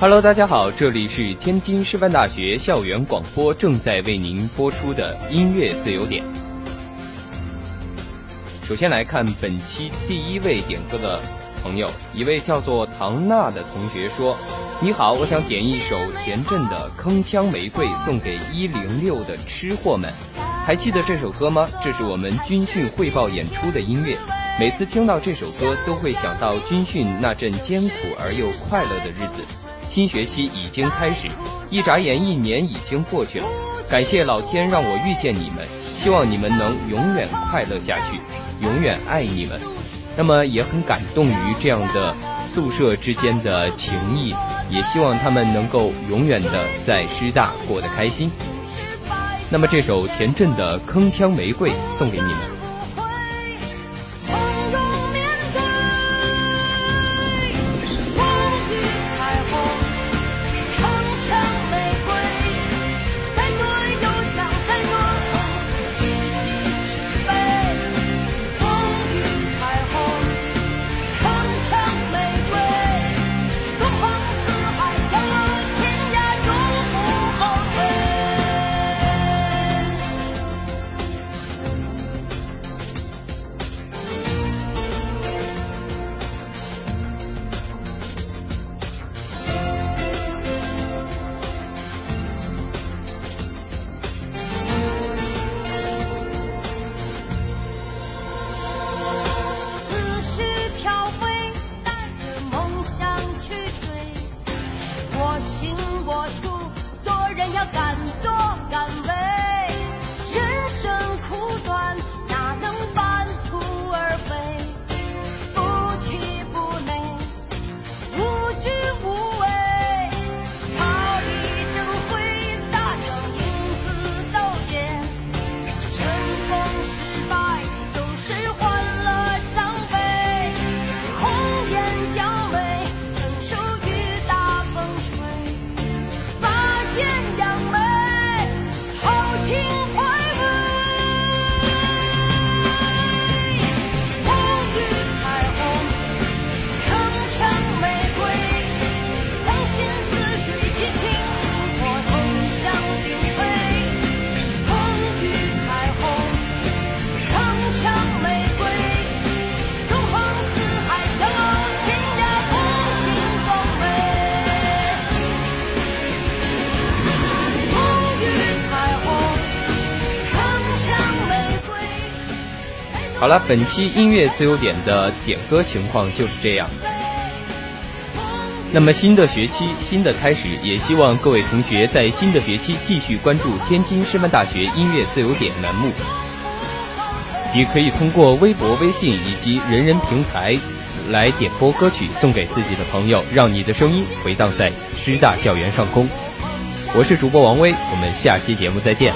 Hello，大家好，这里是天津师范大学校园广播正在为您播出的音乐自由点。首先来看本期第一位点歌的朋友，一位叫做唐娜的同学说：“你好，我想点一首田震的《铿锵玫瑰》送给一零六的吃货们。还记得这首歌吗？这是我们军训汇报演出的音乐。每次听到这首歌，都会想到军训那阵艰苦而又快乐的日子。”新学期已经开始，一眨眼一年已经过去了。感谢老天让我遇见你们，希望你们能永远快乐下去，永远爱你们。那么也很感动于这样的宿舍之间的情谊，也希望他们能够永远的在师大过得开心。那么这首田震的《铿锵玫瑰》送给你们。好了，本期音乐自由点的点歌情况就是这样。那么新的学期，新的开始，也希望各位同学在新的学期继续关注天津师范大学音乐自由点栏目，也可以通过微博、微信以及人人平台来点播歌曲送给自己的朋友，让你的声音回荡在师大校园上空。我是主播王威，我们下期节目再见。